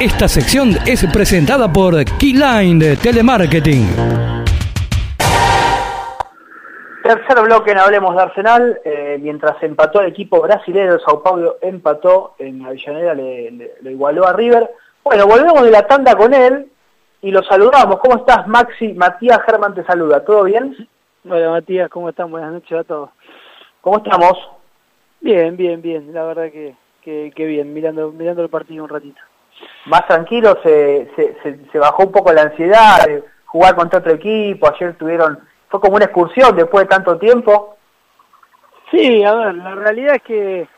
Esta sección es presentada por Keyline de Telemarketing. Tercer bloque en Hablemos de Arsenal, eh, mientras empató el equipo brasileño, Sao Paulo empató en Avellaneda, le, le, igualó a River. Bueno, volvemos de la tanda con él y lo saludamos. ¿Cómo estás, Maxi? Matías Germán te saluda, ¿todo bien? Hola, Matías, ¿cómo están? Buenas noches a todos. ¿Cómo estamos? Bien, bien, bien, la verdad que, que, bien, mirando, mirando el partido un ratito más tranquilo, se, se, se, bajó un poco la ansiedad de jugar contra otro equipo, ayer tuvieron, fue como una excursión después de tanto tiempo. Sí, a ver, la realidad es que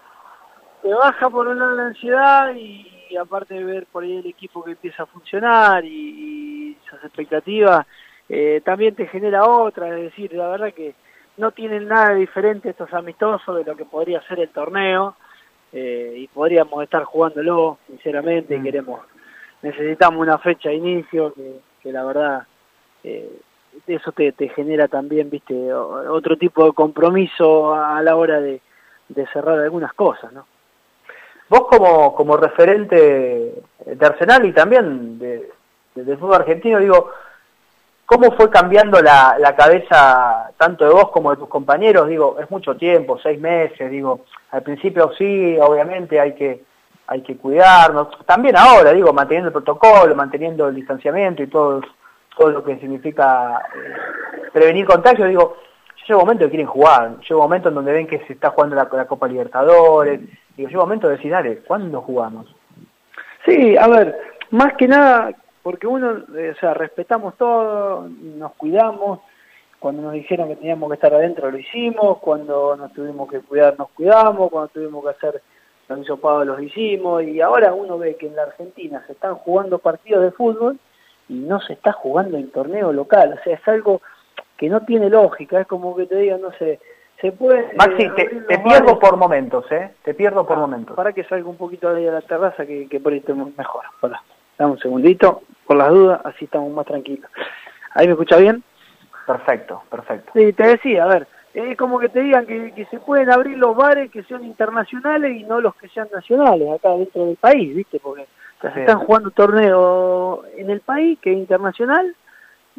te baja por un lado la ansiedad y, aparte de ver por ahí el equipo que empieza a funcionar y, esas expectativas, eh, también te genera otra, es decir, la verdad que no tienen nada diferente estos amistosos de lo que podría ser el torneo, eh, y podríamos estar jugándolo, sinceramente, mm. queremos, necesitamos una fecha de inicio que, la verdad eh, eso te, genera también, viste, otro tipo de compromiso a la hora de, cerrar algunas cosas, ¿no? Vos como, como referente de Arsenal y también de, del fútbol argentino, digo, ¿Cómo fue cambiando la, cabeza tanto de vos como de tus compañeros? Digo, es mucho tiempo, seis meses, digo, al principio sí, obviamente hay que, hay que cuidarnos, también ahora, digo, manteniendo el protocolo, manteniendo el distanciamiento y todo, todo lo que significa eh, prevenir contagios, digo, llega un momento que quieren jugar, llega un momento en donde ven que se está jugando la, la Copa Libertadores, digo, llega un momento de decir, dale, ¿cuándo jugamos? Sí, a ver, más que nada porque uno, eh, o sea, respetamos todo, nos cuidamos, cuando nos dijeron que teníamos que estar adentro lo hicimos, cuando nos tuvimos que cuidar nos cuidamos, cuando tuvimos que hacer los hisopados los hicimos, y ahora uno ve que en la Argentina se están jugando partidos de fútbol y no se está jugando en torneo local, o sea, es algo que no tiene lógica, es como que te digan, no sé, se puede... Maxi, te, pierdo por momentos, ¿eh? Te pierdo por ah, momentos. Para que salga un poquito de la terraza, que, que por ahí mejor. Hola. Dame un segundito por las dudas, así estamos más tranquilos. ¿Ahí me escucha bien? Perfecto, perfecto. Sí, te decía, a ver, es como que te digan que, se pueden abrir los bares que sean internacionales y no los que sean nacionales acá dentro del país, ¿viste? Porque se están jugando torneo en el país que es internacional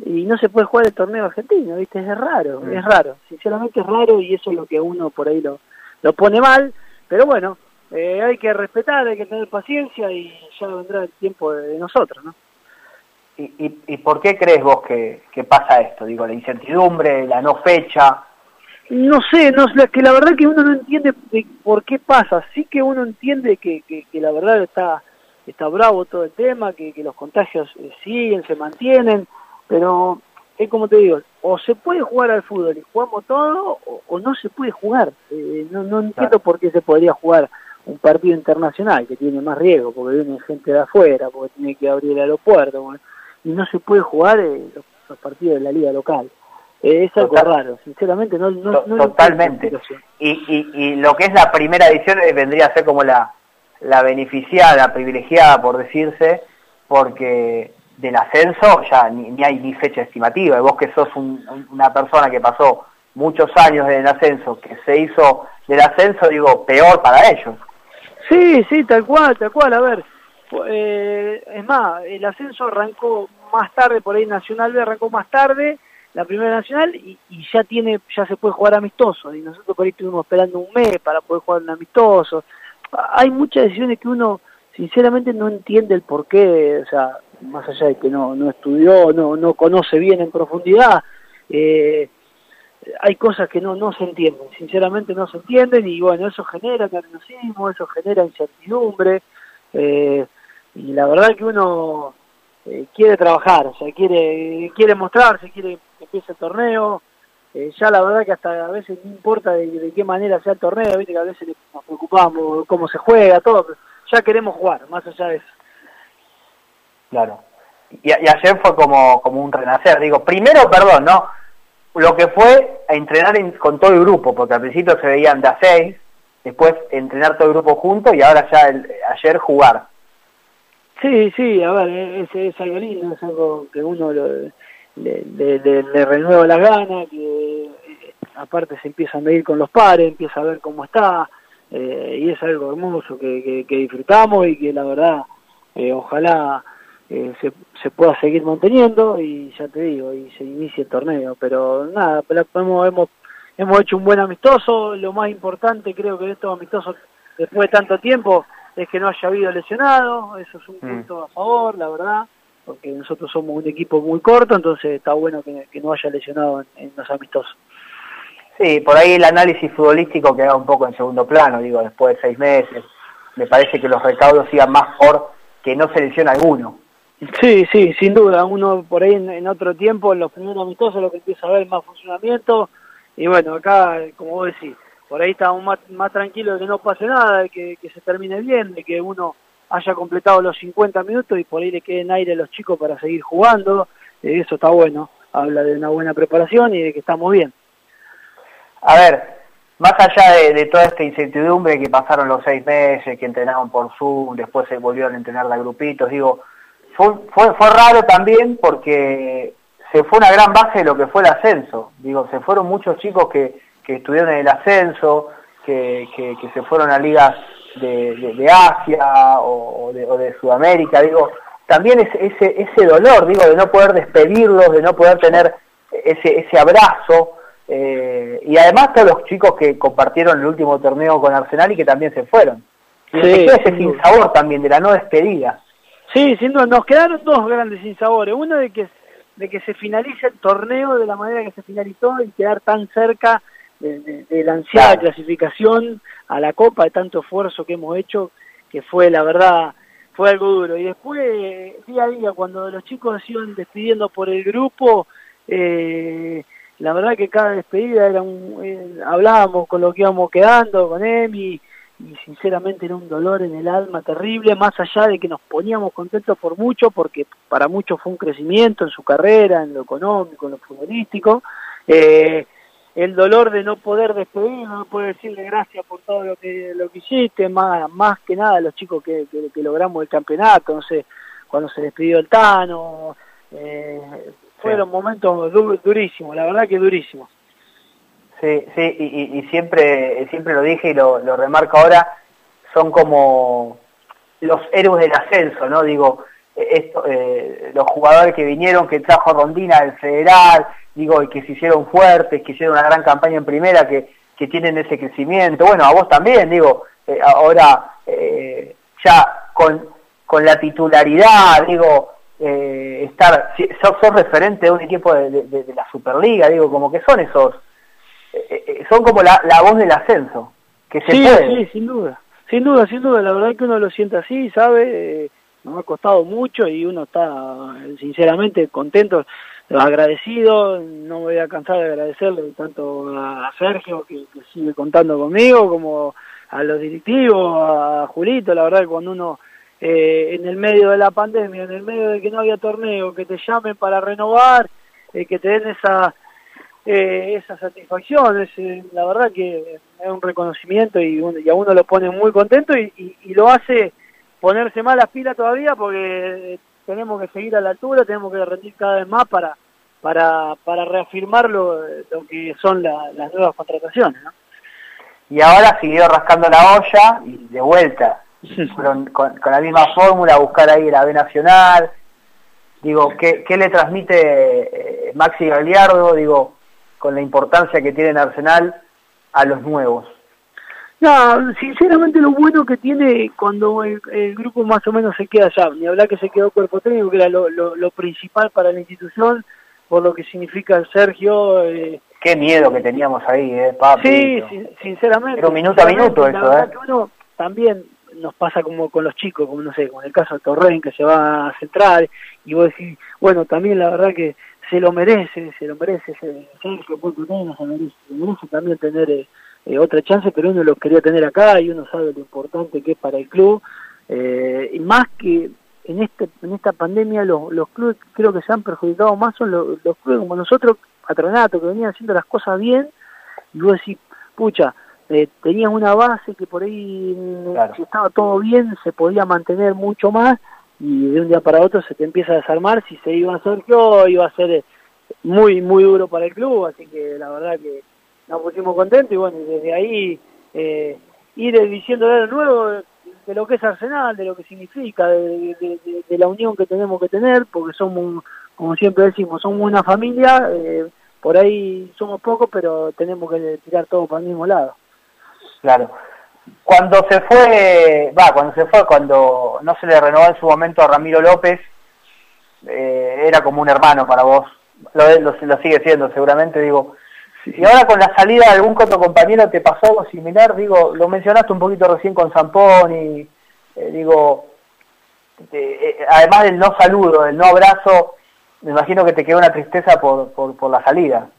y no se puede jugar el torneo argentino, ¿viste? Es raro, es raro, sinceramente es raro y eso es lo que uno por ahí lo, lo pone mal, pero bueno, eh, hay que respetar, hay que tener paciencia y ya vendrá el tiempo de nosotros, ¿no? ¿Y, y, por qué crees vos que, pasa esto? Digo, la incertidumbre, la no fecha. No sé, no, que la verdad que uno no entiende por qué pasa. Sí que uno entiende que, que, la verdad está, está bravo todo el tema, que, los contagios eh, siguen, se mantienen, pero es como te digo, o se puede jugar al fútbol y jugamos todo, o, no se puede jugar. Eh, no, no entiendo por qué se podría jugar un partido internacional que tiene más riesgo, porque viene gente de afuera, porque tiene que abrir el aeropuerto y no se puede jugar eh, los, partidos de la liga local. Eh, es algo raro, sinceramente no, no, Totalmente. Y, y, y, lo que es la primera edición eh, vendría a ser como la, la beneficiada, privilegiada, por decirse, porque del ascenso ya ni, hay ni fecha estimativa. Y vos que sos una persona que pasó muchos años en el ascenso, que se hizo del ascenso, digo, peor para ellos. Sí, sí, tal cual, tal cual. A ver, eh, es más, el ascenso arrancó más tarde, por ahí Nacional B arrancó más tarde, la primera Nacional, y, ya tiene ya se puede jugar amistoso, y nosotros por ahí estuvimos esperando un mes para poder jugar un amistoso. Hay muchas decisiones que uno sinceramente no entiende el por qué, o sea, más allá de que no, no estudió, no, no conoce bien en profundidad, eh, hay cosas que no, no se entienden, sinceramente no se entienden, y bueno, eso genera nerviosismo, eso genera incertidumbre, eh, y la verdad que uno eh, quiere trabajar, o sea, quiere, quiere mostrarse, quiere que empiece el torneo, eh, ya la verdad que hasta a veces no importa de, qué manera sea el torneo, viste que a veces nos preocupamos cómo se juega, todo, ya queremos jugar, más allá de eso. Claro. Y, ayer fue como, como un renacer, digo, primero, perdón, ¿no? Lo que fue entrenar con todo el grupo, porque al principio se veían de a seis, después entrenar todo el grupo junto y ahora ya el, ayer jugar. Sí, sí, a ver, es, es algo lindo, es algo que uno le, le, renueva las ganas, que eh, aparte se empieza a medir con los pares, empieza a ver cómo está, eh, y es algo hermoso que, que, disfrutamos y que la verdad eh, ojalá eh, se, se pueda seguir manteniendo y ya te digo, y se inicie el torneo, pero nada, hemos, hemos, hemos hecho un buen amistoso, lo más importante creo que de estos amistosos después de tanto tiempo es que no haya habido lesionado, eso es un mm. punto a favor, la verdad, porque nosotros somos un equipo muy corto, entonces está bueno que, no haya lesionado en, los amistosos. Sí, por ahí el análisis futbolístico queda un poco en segundo plano, digo, después de seis meses, me parece que los recaudos sigan más por que no se lesiona alguno. Sí, sí, sin duda, uno por ahí en, otro tiempo, en los primeros amistosos, lo que empieza a ver más funcionamiento, y bueno, acá, como vos decís, por ahí estamos más, más tranquilos de que no pase nada, de que, se termine bien, de que uno haya completado los 50 minutos y por ahí le queden aire a los chicos para seguir jugando, eh, eso está bueno, habla de una buena preparación y de que estamos bien. A ver, más allá de, toda esta incertidumbre que pasaron los seis meses, que entrenaron por Zoom, después se volvieron a entrenar de grupitos, digo, fue, fue, fue raro también porque se fue una gran base de lo que fue el ascenso, digo, se fueron muchos chicos que que estuvieron en el ascenso, que, que, se fueron a ligas de, de, Asia o, de, o, de, Sudamérica, digo, también ese, ese, ese dolor, digo, de no poder despedirlos, de no poder tener ese, ese abrazo, eh, y además todos los chicos que compartieron el último torneo con Arsenal y que también se fueron. Y sí, ese sinsabor también de la no despedida. Sí, sin duda, nos quedaron dos grandes sinsabores. Uno de que, de que se finalice el torneo de la manera que se finalizó y quedar tan cerca de, la ansiada clasificación a la Copa, de tanto esfuerzo que hemos hecho, que fue la verdad, fue algo duro. Y después, día a día, cuando los chicos se iban despidiendo por el grupo, eh, la verdad que cada despedida era un, eh, hablábamos con lo que íbamos quedando, con Emi, y sinceramente era un dolor en el alma terrible, más allá de que nos poníamos contentos por mucho, porque para muchos fue un crecimiento en su carrera, en lo económico, en lo futbolístico, eh, el dolor de no poder despedir, no poder decirle gracias por todo lo que lo que hiciste, más, más que nada los chicos que, que, logramos el campeonato, no sé, cuando se despidió el Tano, eh, fueron momentos durísimos, la verdad que durísimos. Sí, sí, y, siempre, siempre lo dije y lo, remarco ahora, son como los héroes del ascenso, ¿no? Digo, esto, eh, los jugadores que vinieron, que trajo Rondina del Federal, digo, y que se hicieron fuertes, que hicieron una gran campaña en primera, que, tienen ese crecimiento. Bueno, a vos también, digo, eh, ahora eh, ya con, la titularidad, digo, estar, sos, referente de un equipo de, la Superliga, digo, como que son esos, son como la, la voz del ascenso, que se sí, Sí, sin duda, sin duda, sin duda, la verdad que uno lo siente así, ¿sabe? nos ha costado mucho y uno está sinceramente contento agradecido, no me voy a cansar de agradecerle tanto a Sergio que, sigue contando conmigo como a los directivos, a Julito, la verdad que cuando uno eh, en el medio de la pandemia, en el medio de que no había torneo, que te llamen para renovar, eh, que te den esa eh, esa satisfacción, es, la verdad que es un reconocimiento y, y, a uno lo pone muy contento y, y lo hace ponerse más las pilas todavía porque tenemos que seguir a la altura, tenemos que rendir cada vez más para para, para reafirmar lo, que son las nuevas contrataciones. ¿no? Y ahora siguió rascando la olla y de vuelta, con, con, la misma fórmula, buscar ahí la B Nacional. Digo, ¿qué, qué le transmite eh, Maxi Galiardo, digo, con la importancia que tiene en Arsenal a los nuevos? No, sinceramente lo bueno que tiene cuando el, grupo más o menos se queda allá, ni hablar que se quedó cuerpo técnico, que era lo, lo, principal para la institución, por lo que significa Sergio. Eh, Qué miedo que teníamos ahí, eh, papi. Sí, sinceramente. Pero minuto a minuto eso, eh. uno también nos pasa como con los chicos, como no sé, con el caso de Torren que se va a centrar, y vos decís, bueno, también la verdad que se lo merece, se lo merece, Sergio, se merece, se merece también tener... Eh, eh, otra chance, pero uno lo quería tener acá y uno sabe lo importante que es para el club. Eh, y más que en este en esta pandemia los, los clubes creo que se han perjudicado más son los, clubes como nosotros, Patronato, que venían haciendo las cosas bien, y vos decís, pucha, eh, tenías una base que por ahí si estaba todo bien se podía mantener mucho más y de un día para otro se te empieza a desarmar si se iba a yo iba a ser muy muy duro para el club así que la verdad que nos pusimos contentos y bueno, desde ahí eh, ir diciendo de nuevo, de lo que es Arsenal, de lo que significa, de, la unión que tenemos que tener, porque somos, como siempre decimos, somos una familia, eh, por ahí somos pocos, pero tenemos que tirar todo para el mismo lado. Claro. Cuando se fue, va, cuando se fue, cuando no se le renovó en su momento a Ramiro López, eh, era como un hermano para vos, lo, lo, sigue siendo seguramente, digo, y ahora con la salida de algún otro compañero te pasó algo similar, digo, lo mencionaste un poquito recién con Zampón y eh, digo, eh, además del no saludo, del no abrazo, me imagino que te quedó una tristeza por, por, la salida.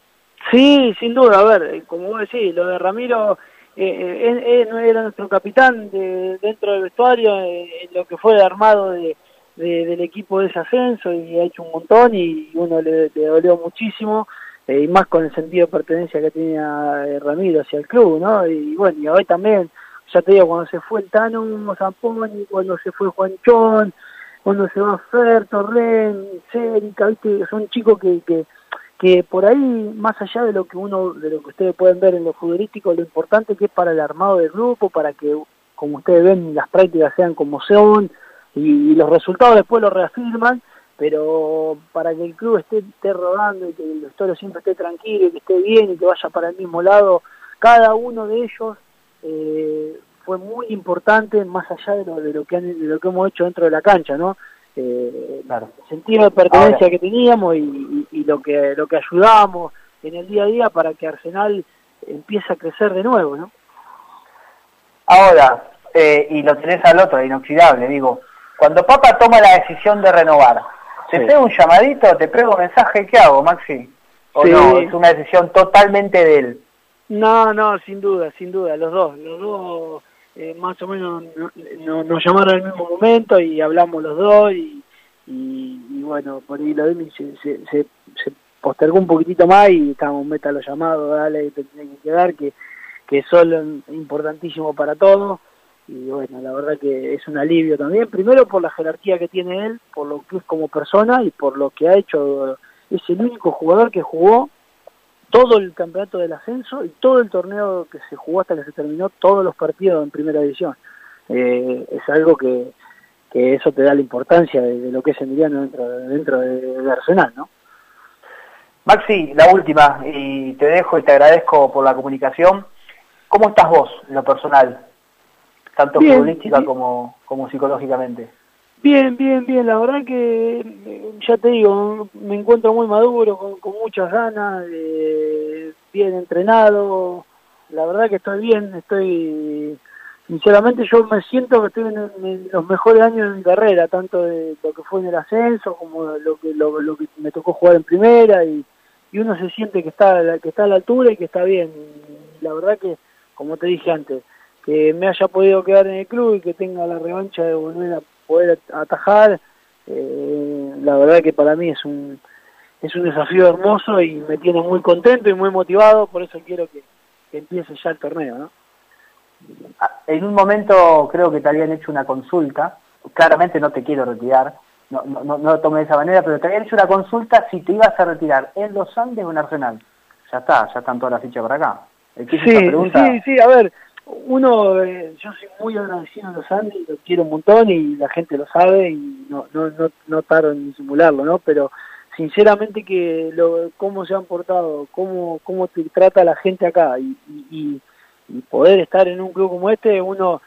Sí, sin duda, a ver, como vos decís, lo de Ramiro eh, era nuestro capitán de, dentro del vestuario, en lo que fue armado de, del equipo de ese ascenso y ha hecho un montón y uno le, le dolió muchísimo eh, y más con el sentido de pertenencia que tenía eh, Ramiro hacia el club, ¿no? Y bueno, y hoy también, ya te digo, cuando se fue el Tano Zamponi, cuando se fue Juanchón, cuando se va Fer, Torren, Cérica, viste, son chicos que, que, que por ahí, más allá de lo que uno, de lo que ustedes pueden ver en lo futbolístico, lo importante que es para el armado del grupo, para que, como ustedes ven, las prácticas sean como son, y los resultados después lo reafirman, pero para que el club esté, esté rodando y que el vestuario siempre esté tranquilo y que esté bien y que vaya para el mismo lado, cada uno de ellos eh, fue muy importante más allá de lo, de lo que de lo que hemos hecho dentro de la cancha, ¿no? Eh, claro. Sentido de pertenencia que teníamos y, y, lo que lo que ayudamos en el día a día para que Arsenal empiece a crecer de nuevo, ¿no? Ahora, eh, y lo tenés al otro, inoxidable, digo, cuando Papa toma la decisión de renovar, ¿Te pego un llamadito, te pego un mensaje? ¿Qué hago, Maxi? ¿O no? Es una decisión totalmente de él. No, no, sin duda, sin duda, los dos. Los dos eh, más o menos nos llamaron al mismo momento y hablamos los dos y, y, bueno, por ahí lo de se, se, postergó un poquitito más y estábamos meta los llamados, dale, te tiene que quedar, que, que son importantísimo para todos. Y bueno, la verdad que es un alivio también, primero por la jerarquía que tiene él, por lo que es como persona y por lo que ha hecho, es el único jugador que jugó todo el campeonato del ascenso y todo el torneo que se jugó hasta que se terminó, todos los partidos en primera división. Eh, es algo que, que eso te da la importancia de, lo que es Emiliano dentro, dentro de, Arsenal, ¿no? Maxi, la última, y te dejo y te agradezco por la comunicación. ¿Cómo estás vos en lo personal? tanto futbolística como, como psicológicamente. Bien, bien, bien. La verdad que, eh, ya te digo, me encuentro muy maduro, con, muchas ganas, bien entrenado. La verdad que estoy bien, estoy... Sinceramente yo me siento que estoy en, los mejores años de mi carrera, tanto de lo que fue en el ascenso como lo que, lo, que me tocó jugar en primera y, y uno se siente que está, que está a la altura y que está bien. La verdad que, como te dije antes, que me haya podido quedar en el club y que tenga la revancha de volver a poder atajar, eh, la verdad que para mí es un, es un desafío hermoso y me tiene muy contento y muy motivado, por eso quiero que, empiece ya el torneo. ¿no? Ah, en un momento creo que te habían hecho una consulta, claramente no te quiero retirar, no, no, no lo tomé de esa manera, pero te habían hecho una consulta si te ibas a retirar en Los Andes o en Arsenal. Ya está, ya están todas las fichas para acá. Sí, sí, sí, a ver, uno, eh, yo soy muy agradecido a los Andes, lo quiero un montón y la gente lo sabe y no, no, no, no taro en simularlo, ¿no? Pero sinceramente que lo, cómo se han portado, cómo, cómo te trata la gente acá y, y, y poder estar en un club como este, uno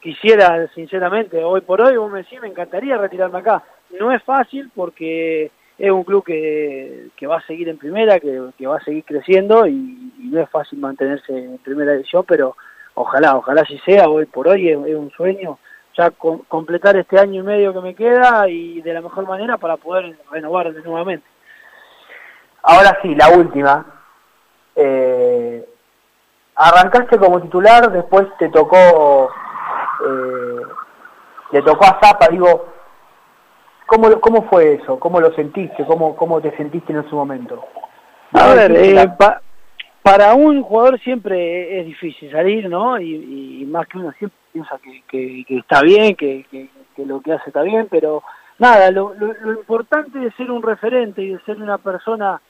quisiera, sinceramente, hoy por hoy, vos me decís, me encantaría retirarme acá. No es fácil porque es un club que, que va a seguir en primera, que, que va a seguir creciendo y, y no es fácil mantenerse en primera división, pero ojalá, ojalá si sea, hoy por hoy es, un sueño ya completar este año y medio que me queda y de la mejor manera para poder renovar nuevamente. Ahora sí, la última. Eh, arrancaste como titular, después te tocó, eh, le tocó a Zapa, digo, ¿cómo, ¿cómo fue eso? ¿Cómo lo sentiste? ¿Cómo, cómo te sentiste en ese momento? A ver, eh, para un jugador siempre es difícil salir, ¿no? Y, más que uno siempre piensa que, está bien, que, lo que hace está bien, pero nada, lo, importante de ser un referente y de ser una persona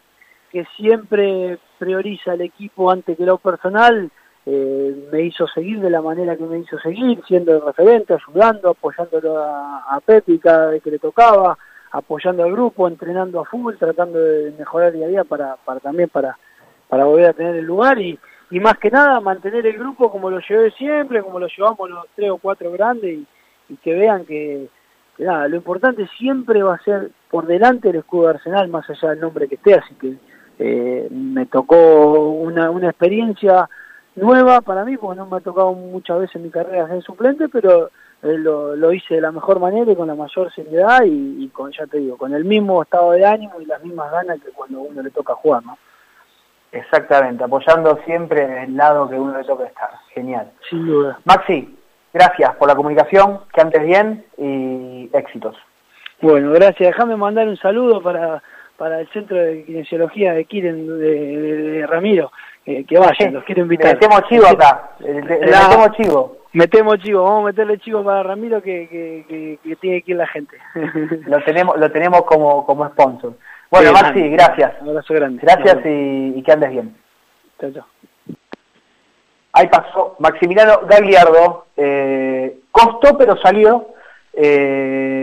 que siempre prioriza el equipo antes que lo personal, eh, me hizo seguir de la manera que me hizo seguir, siendo el referente, ayudando, apoyándolo a, a Pepi cada vez que le tocaba, apoyando al grupo, entrenando a fútbol, tratando de mejorar día a día para, para también para, para volver a tener el lugar y, y más que nada mantener el grupo como lo llevé siempre, como lo llevamos los tres o cuatro grandes y, que vean que, que, nada, lo importante siempre va a ser por delante el escudo de Arsenal, más allá del nombre que esté, así que eh, me tocó una, una experiencia nueva para mí, porque no me ha tocado muchas veces en mi carrera ser suplente, pero eh, lo, lo, hice de la mejor manera y con la mayor seriedad y, y, con, ya te digo, con el mismo estado de ánimo y las mismas ganas que cuando uno le toca jugar, ¿no? Exactamente, apoyando siempre en el lado que uno le toca estar. Genial. Sin duda. Maxi, gracias por la comunicación, que antes bien y éxitos. Bueno, gracias. Déjame mandar un saludo para, para el Centro de Kinesiología de Kiren de, de, de Ramiro, eh, que vayan, los quiero invitar. Metemos chivo acá, le, metemos chivo. Metemos chivo, vamos a meterle chivo para Ramiro que, que, que, que tiene que ir la gente. Lo tenemos, lo tenemos como, como sponsor. Bueno, Bien, Maxi, gracias. Un abrazo grande. Gracias y que andes bien. Chao, chao. Ahí pasó Maximiliano Gagliardo. Eh, costó, pero salió. Eh,